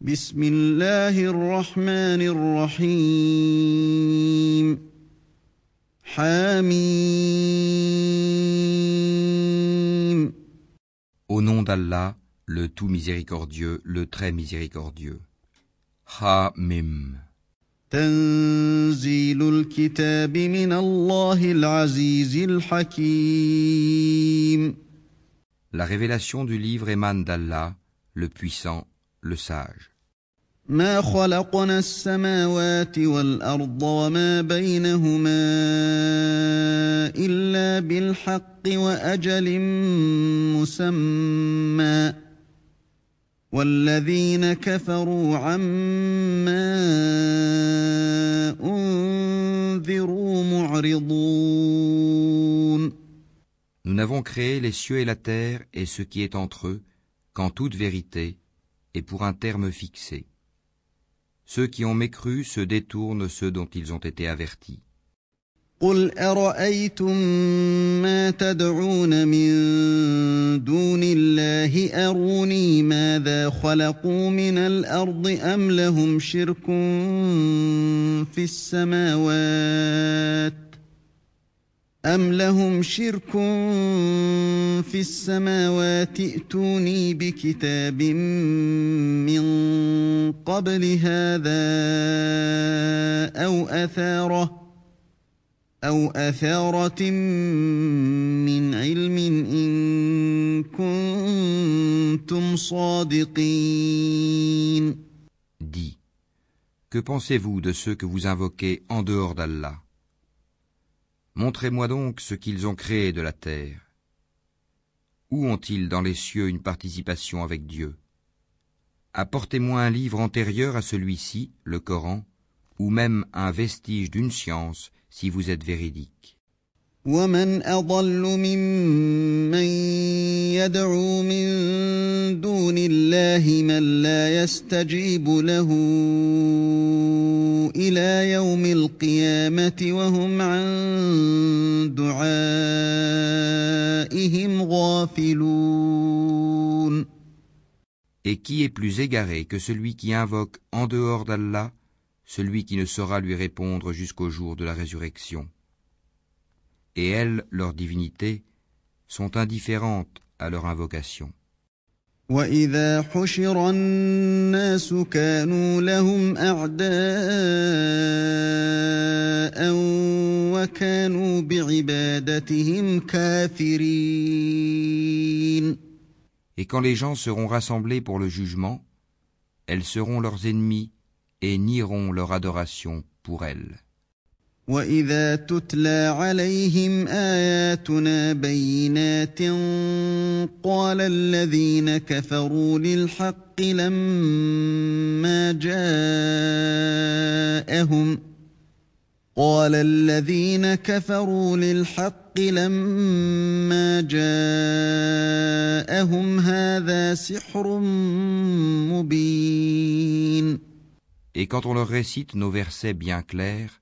بسم الله الرحمن الرحيم حميم Au nom d'Allah, le tout miséricordieux, le très miséricordieux. Ha-Mim. تنزيل الكتاب من الله العزيز الحكيم La révélation du livre émane d'Allah, le puissant, le sage. ما خلقنا السماوات والارض وما بينهما الا بالحق واجل مسمى والذين كفروا عما انذروا معرضون Nous n'avons créé les cieux et la terre et ce qui est entre eux qu'en toute vérité et pour un terme fixé. Ceux qui ont mécru se détournent ceux dont ils ont été avertis. قل ارايتم ما تدعون من دون الله اروني ماذا خلقوا من الارض ام لهم شرك في السماوات أم لهم شرك في السماوات ائتوني بكتاب من قبل هذا أو أثارة أو أثارة من علم إن كنتم صادقين Dis, que pensez-vous de ceux que vous invoquez en dehors d'Allah? Montrez-moi donc ce qu'ils ont créé de la terre. Où ont-ils dans les cieux une participation avec Dieu Apportez-moi un livre antérieur à celui-ci, le Coran, ou même un vestige d'une science si vous êtes véridique. ومن اضل ممن يدعو من دون الله من لا يستجيب له الى يوم القيامه وهم Et qui est plus égaré que celui qui invoque en dehors d'Allah celui qui ne saura lui répondre jusqu'au jour de la résurrection Et elles, leur divinité, sont indifférentes à leur invocation. واذا حشر الناس كانوا لهم اعداء وكانوا بعبادتهم كافرين Et quand les gens seront rassemblés pour le jugement, elles seront leurs ennemis et nieront leur adoration pour elles. واذا تتلى عليهم اياتنا بينات قال الذين كفروا للحق لما جاءهم قال الذين كفروا للحق لما جاءهم هذا سحر مبين Et quand on leur récite nos versets bien clairs,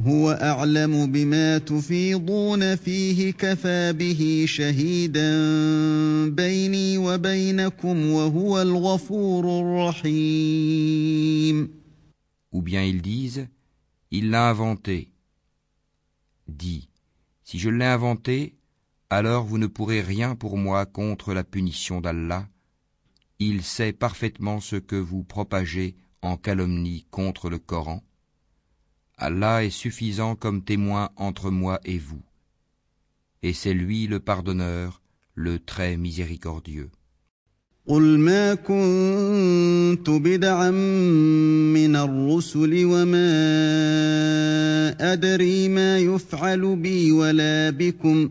هو أعلم بما تفيضون فيه كفى به شهيدا بيني وبينكم وهو الغفور الرحيم Ou bien ils disent, il l'a inventé. Dis, si je l'ai inventé, alors vous ne pourrez rien pour moi contre la punition d'Allah. Il sait parfaitement ce que vous propagez en calomnie contre le Coran. Allah est suffisant comme témoin entre moi et vous. Et c'est lui le pardonneur, le très miséricordieux. قل ما كنت بدعا من الرسل وما أدري ما يفعل بي ولا بكم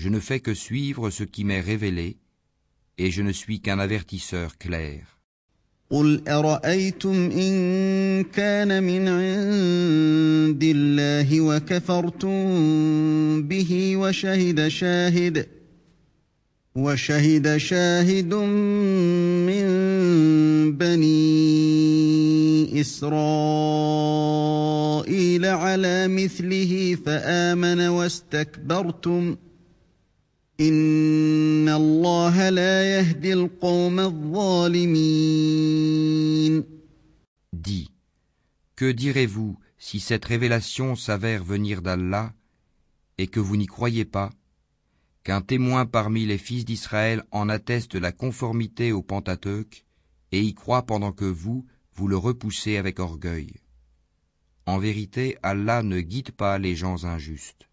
Je ne fais que suivre ce qui m'est révélé, et je ne suis qu'un avertisseur clair. قل أرأيتم إن كان من عند الله وكفرتم به وشهد شاهد وشهد شاهد من بني إسرائيل على مثله فآمن واستكبرتم ۖ Dis, que direz-vous si cette révélation s'avère venir d'Allah et que vous n'y croyez pas Qu'un témoin parmi les fils d'Israël en atteste la conformité au Pentateuque et y croit pendant que vous, vous le repoussez avec orgueil? En vérité, Allah ne guide pas les gens injustes.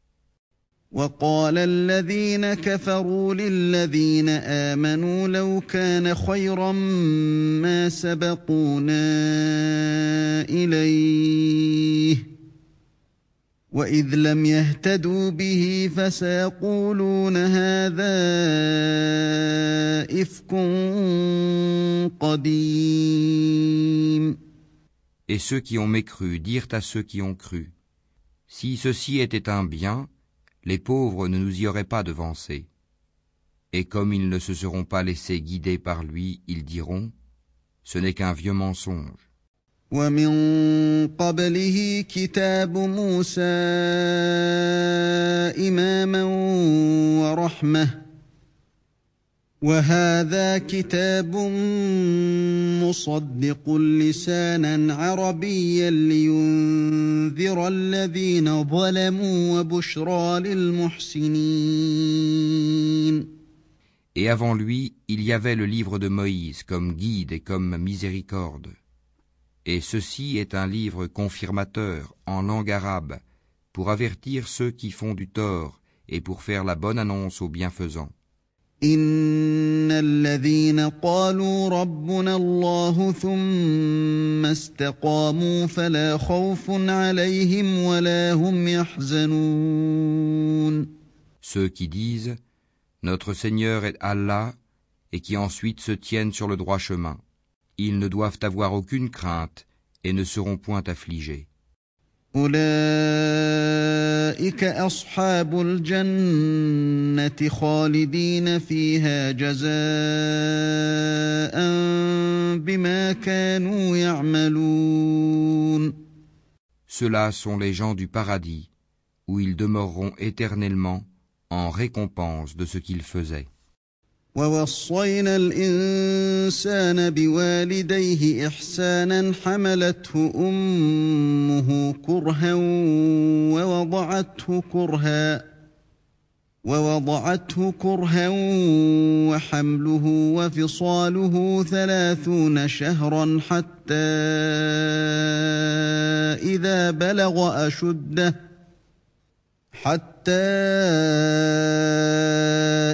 وقال الذين كفروا للذين آمنوا لو كان خيرا ما سبقونا إليه وإذ لم يهتدوا به فسيقولون هذا إفك قديم. Et ceux qui ont mécru dirent à ceux qui ont cru, Si ceci était un bien, les pauvres ne nous y auraient pas devancés. Et comme ils ne se seront pas laissés guider par lui, ils diront, ce n'est qu'un vieux mensonge. وهذا كتاب مصدق لسانا عربيا لينذر الذين ظلموا وبشرى للمحسنين Et avant lui, il y avait le livre de Moïse comme guide et comme miséricorde. Et ceci est un livre confirmateur en langue arabe pour avertir ceux qui font du tort et pour faire la bonne annonce aux bienfaisants. ان الذين قالوا ربنا الله ثم استقاموا فلا خوف عليهم ولا هم يحزنون Ceux qui disent Notre Seigneur est Allah et qui ensuite se tiennent sur le droit chemin, ils ne doivent avoir aucune crainte et ne seront point affligés. أولئك أصحاب الجنة خالدين فيها جزاء بما كانوا يعملون Ceux-là sont les gens du paradis, où ils demeureront éternellement en récompense de ce qu'ils faisaient. ووصينا الإنسان بوالديه إحسانا حملته أمه كرها ووضعته كرها ووضعته كرها وحمله وفصاله ثلاثون شهرا حتى إذا بلغ أشده حتى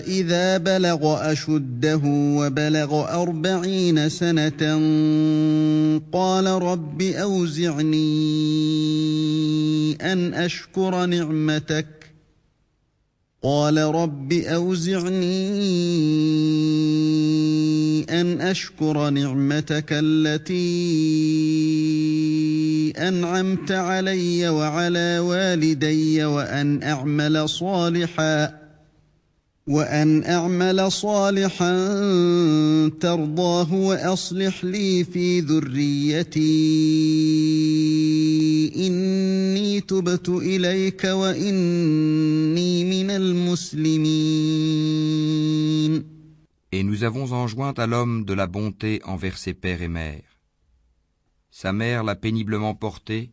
إذا بلغ أشده وبلغ أربعين سنة قال رب أوزعني أن أشكر نعمتك قال رب أوزعني أن أشكر نعمتك التي أنعمت علي وعلى والدي وأن أعمل صالحا. وأن أعمل صالحا ترضاه وأصلح لي في ذريتي إني تبت إليك وإني من المسلمين Et nous avons enjoint à l'homme de la bonté envers ses pères et mères. Sa mère l'a péniblement porté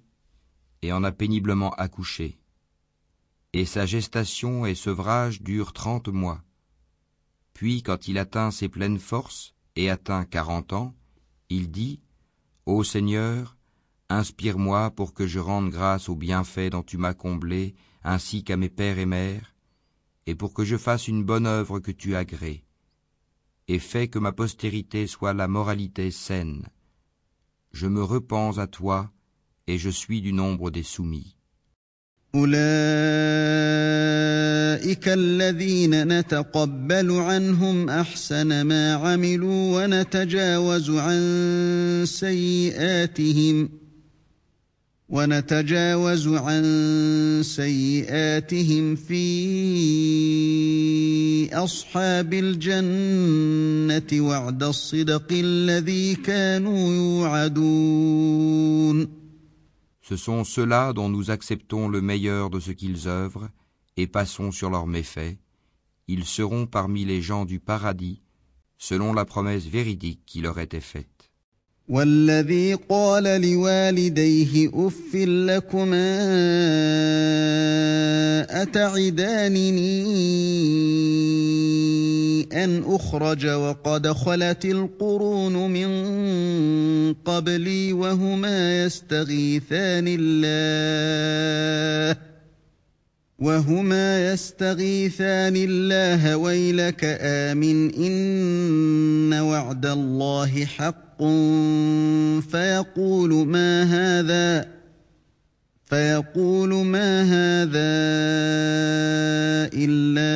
et en a péniblement accouché. Et sa gestation et sevrage durent trente mois. Puis, quand il atteint ses pleines forces et atteint quarante ans, il dit Ô Seigneur, inspire-moi pour que je rende grâce aux bienfaits dont tu m'as comblé, ainsi qu'à mes pères et mères, et pour que je fasse une bonne œuvre que tu agrées, et fais que ma postérité soit la moralité saine. Je me repens à toi, et je suis du nombre des soumis. أولئك الذين نتقبل عنهم أحسن ما عملوا ونتجاوز عن سيئاتهم ونتجاوز عن سيئاتهم في أصحاب الجنة وعد الصدق الذي كانوا يوعدون Ce sont ceux-là dont nous acceptons le meilleur de ce qu'ils œuvrent et passons sur leurs méfaits. Ils seront parmi les gens du paradis, selon la promesse véridique qui leur était faite. والذي قال لوالديه اف لكما أتعدانني أن أخرج وقد خلت القرون من قبلي وهما يستغيثان الله وهما يستغيثان الله ويلك آمن إن وعد الله حق فيقول ما هذا فيقول ما هذا إلا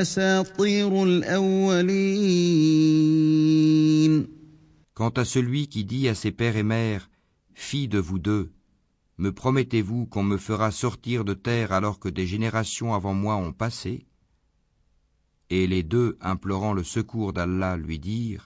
أساطير الأولين Quant à celui qui dit à ses pères et mères, Fille de vous deux, Me promettez-vous qu'on me fera sortir de terre alors que des générations avant moi ont passé Et les deux, implorant le secours d'Allah, lui dirent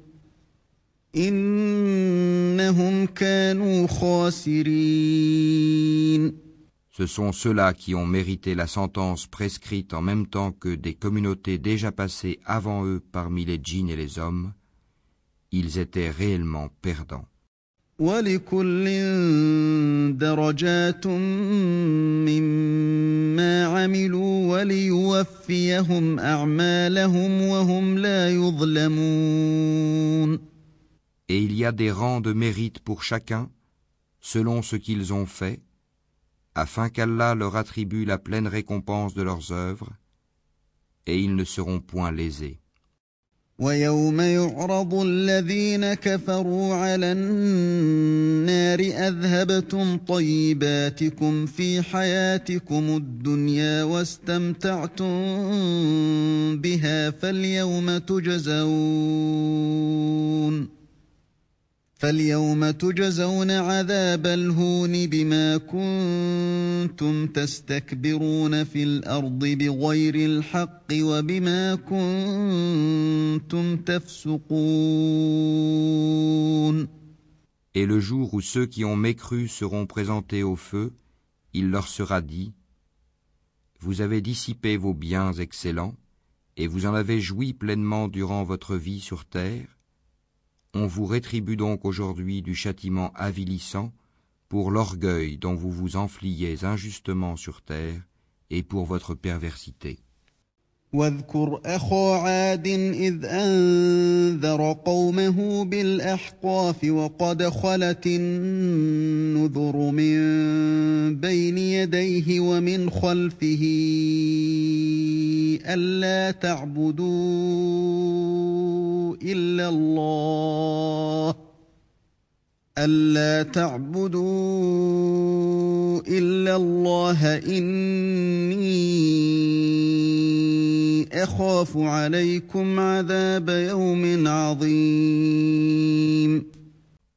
Ce sont ceux-là qui ont mérité la sentence prescrite en même temps que des communautés déjà passées avant eux parmi les djinns et les hommes. Ils étaient réellement perdants Et il y a des rangs de mérite pour chacun, selon ce qu'ils ont fait, afin qu'Allah leur attribue la pleine récompense de leurs œuvres, et ils ne seront point lésés. ويوم يعرض الذين كفروا على النار اذهبتم طيباتكم في حياتكم الدنيا واستمتعتم بها فاليوم تجزون فاليوم تجزون عذاب الهون بما كنتم تستكبرون في الارض بغير الحق وبما كنتم تفسقون Et le jour où ceux qui ont mécru seront présentés au feu, il leur sera dit Vous avez dissipé vos biens excellents, et vous en avez joui pleinement durant votre vie sur terre, on vous rétribue donc aujourd'hui du châtiment avilissant pour l'orgueil dont vous vous enfliez injustement sur terre et pour votre perversité. واذكر أخا عاد إذ أنذر قومه بالأحقاف وقد خلت النذر من بين يديه ومن خلفه ألا تعبدوا إلا الله ألا تعبدوا إلا الله إني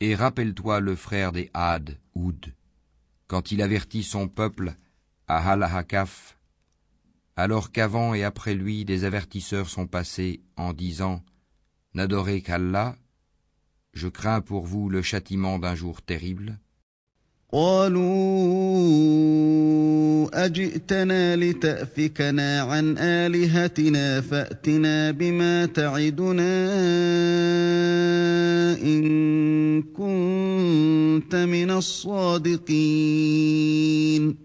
Et rappelle-toi le frère des Had, Oud, quand il avertit son peuple à Halahakaf, alors qu'avant et après lui des avertisseurs sont passés en disant N'adorez qu'Allah, je crains pour vous le châtiment d'un jour terrible. قالوا اجئتنا لتافكنا عن الهتنا فاتنا بما تعدنا ان كنت من الصادقين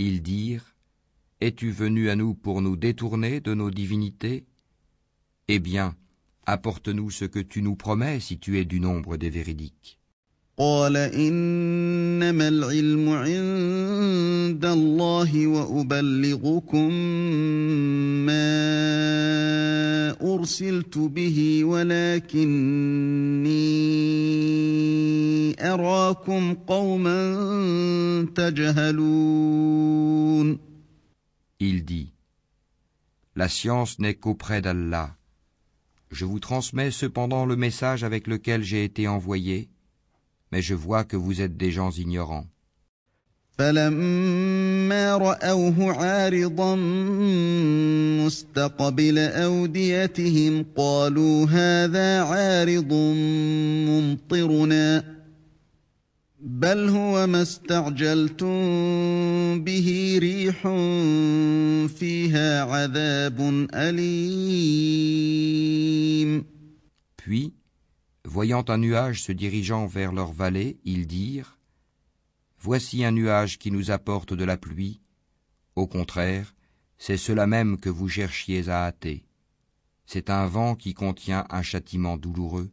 Ils dirent Es-tu venu à nous pour nous détourner de nos divinités Eh bien, apporte-nous ce que tu nous promets si tu es du nombre des véridiques. قال انما العلم عند الله وابلغكم ما ارسلت به ولكني اراكم قوما تجهلون Il dit La science n'est qu'auprès d'Allah. Je vous transmets cependant le message avec lequel j'ai été envoyé mais je vois que vous êtes des gens ignorants. فلما رأوه عارضا مستقبل أوديتهم قالوا هذا عارض ممطرنا بل هو ما استعجلتم به ريح فيها عذاب أليم Puis, Voyant un nuage se dirigeant vers leur vallée, ils dirent Voici un nuage qui nous apporte de la pluie. Au contraire, c'est cela même que vous cherchiez à hâter. C'est un vent qui contient un châtiment douloureux.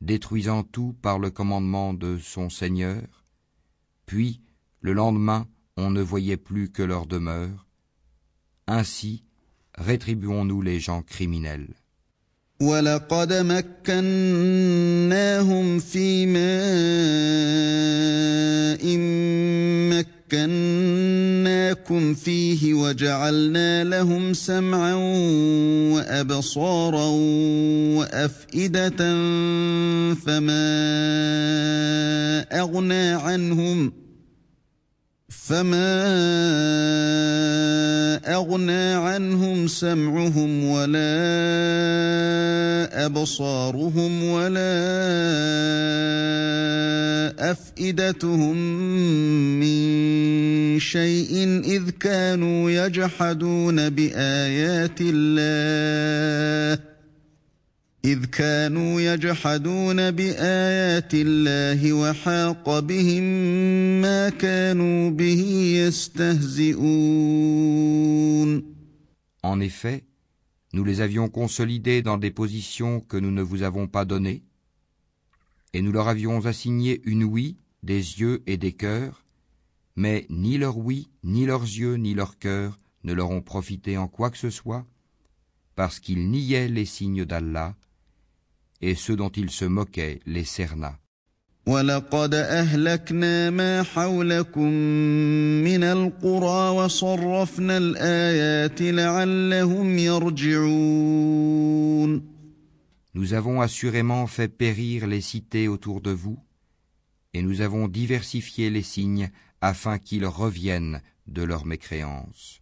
Détruisant tout par le commandement de son Seigneur, puis, le lendemain, on ne voyait plus que leur demeure. Ainsi, rétribuons-nous les gens criminels. مكناكم فيه وجعلنا لهم سمعا وابصارا وافئده فما اغنى عنهم فما اغنى عنهم سمعهم ولا ابصارهم ولا افئدتهم من شيء اذ كانوا يجحدون بايات الله إذ كانوا يجحدون بآيات الله وحاق بهم ما كانوا به يستهزئون En effet, nous les avions consolidés dans des positions que nous ne vous avons pas données, et nous leur avions assigné une ouïe, des yeux et des cœurs, mais ni leur ouïe, ni leurs yeux, ni leurs cœurs ne leur ont profité en quoi que ce soit, parce qu'ils niaient les signes d'Allah, et ceux dont il se moquait les cerna. ولقد أهلكنا ما حولكم من القرى وصرفنا الآيات لعلهم يرجعون Nous avons assurément fait périr les cités autour de vous, et nous avons diversifié les signes afin qu'ils reviennent de leur mécréance.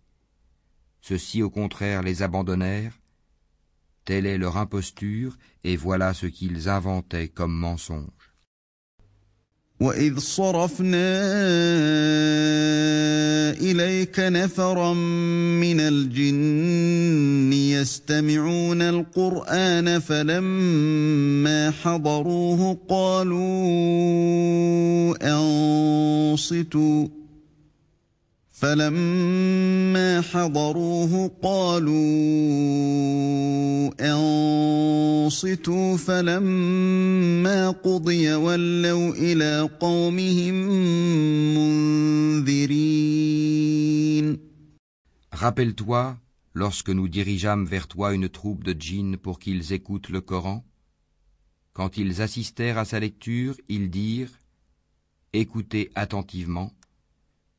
Ceux-ci au contraire les abandonnèrent. Telle est leur imposture, et voilà ce qu'ils inventaient comme mensonge. وإذ صرفنا إليك نفرا من الجن يستمعون القرآن فلما حضروه قالوا أنصتوا فلما فلما حضروه قالوا انصتوا فلما قضي ولوا الى قومهم منذرين Rappelle-toi lorsque nous dirigeâmes vers toi une troupe de djinns pour qu'ils écoutent le Coran Quand ils assistèrent à sa lecture, ils dirent Écoutez attentivement.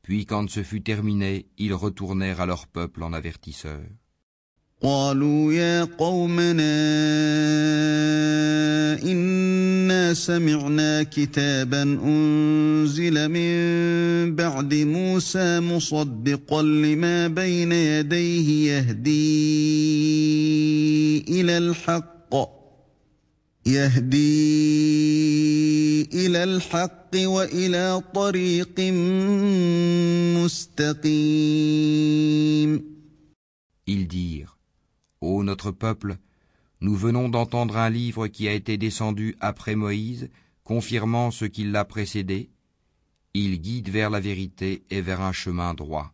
Puis quand ce fut terminé, ils retournèrent à leur peuple en avertisseurs. سمعنا كتابا أنزل من بعد موسى مصدقا لما بين يديه يهدي إلى الحق يهدي إلى الحق وإلى طريق مستقيم Ils dirent, Ô notre peuple, Nous venons d'entendre un livre qui a été descendu après Moïse, confirmant ce qui l'a précédé. Il guide vers la vérité et vers un chemin droit.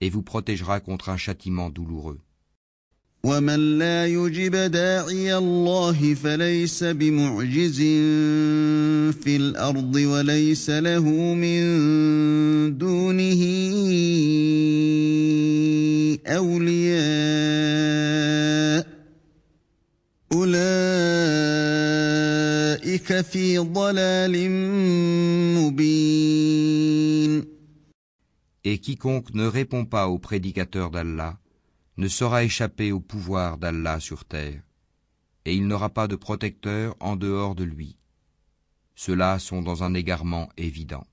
et vous protégera contre un châtiment douloureux. Et quiconque ne répond pas aux prédicateurs d'Allah ne saura échapper au pouvoir d'Allah sur terre, et il n'aura pas de protecteur en dehors de lui. Ceux-là sont dans un égarement évident.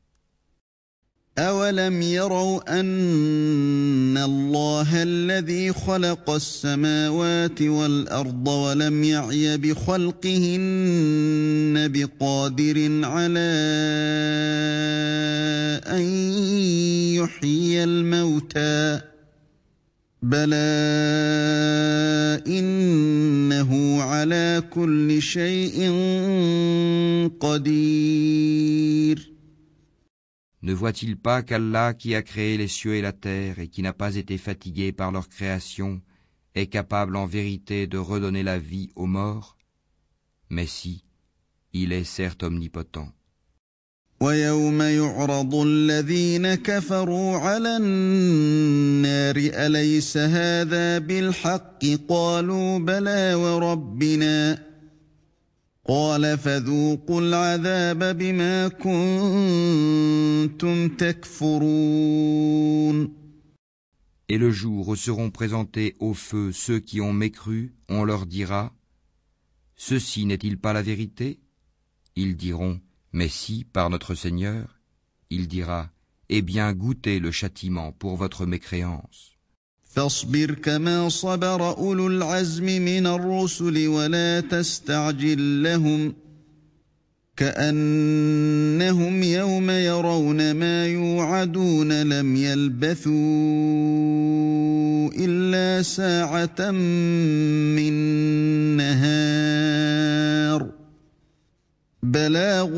أولم يروا أن الله الذي خلق السماوات والأرض ولم يعي بخلقهن بقادر على أن يحيي الموتى بلى إنه على كل شيء قدير Ne voit-il pas qu'Allah qui a créé les cieux et la terre et qui n'a pas été fatigué par leur création est capable en vérité de redonner la vie aux morts? Mais si, il est certes omnipotent. Et le jour où seront présentés au feu ceux qui ont mécru, on leur dira Ceci n'est-il pas la vérité? Ils diront Mais si, par notre Seigneur. Il dira Eh bien, goûtez le châtiment pour votre mécréance. فاصبر كما صبر أولو العزم من الرسل ولا تستعجل لهم كأنهم يوم يرون ما يوعدون لم يلبثوا إلا ساعة من نهار. بلاغ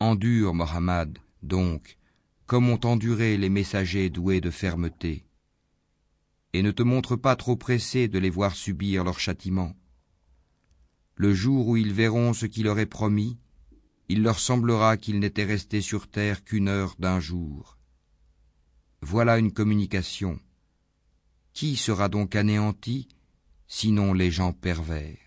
Endure, Mohammed, donc, comme ont enduré les messagers doués de fermeté, et ne te montre pas trop pressé de les voir subir leur châtiment. Le jour où ils verront ce qui leur est promis, il leur semblera qu'ils n'étaient restés sur terre qu'une heure d'un jour. Voilà une communication. Qui sera donc anéanti sinon les gens pervers?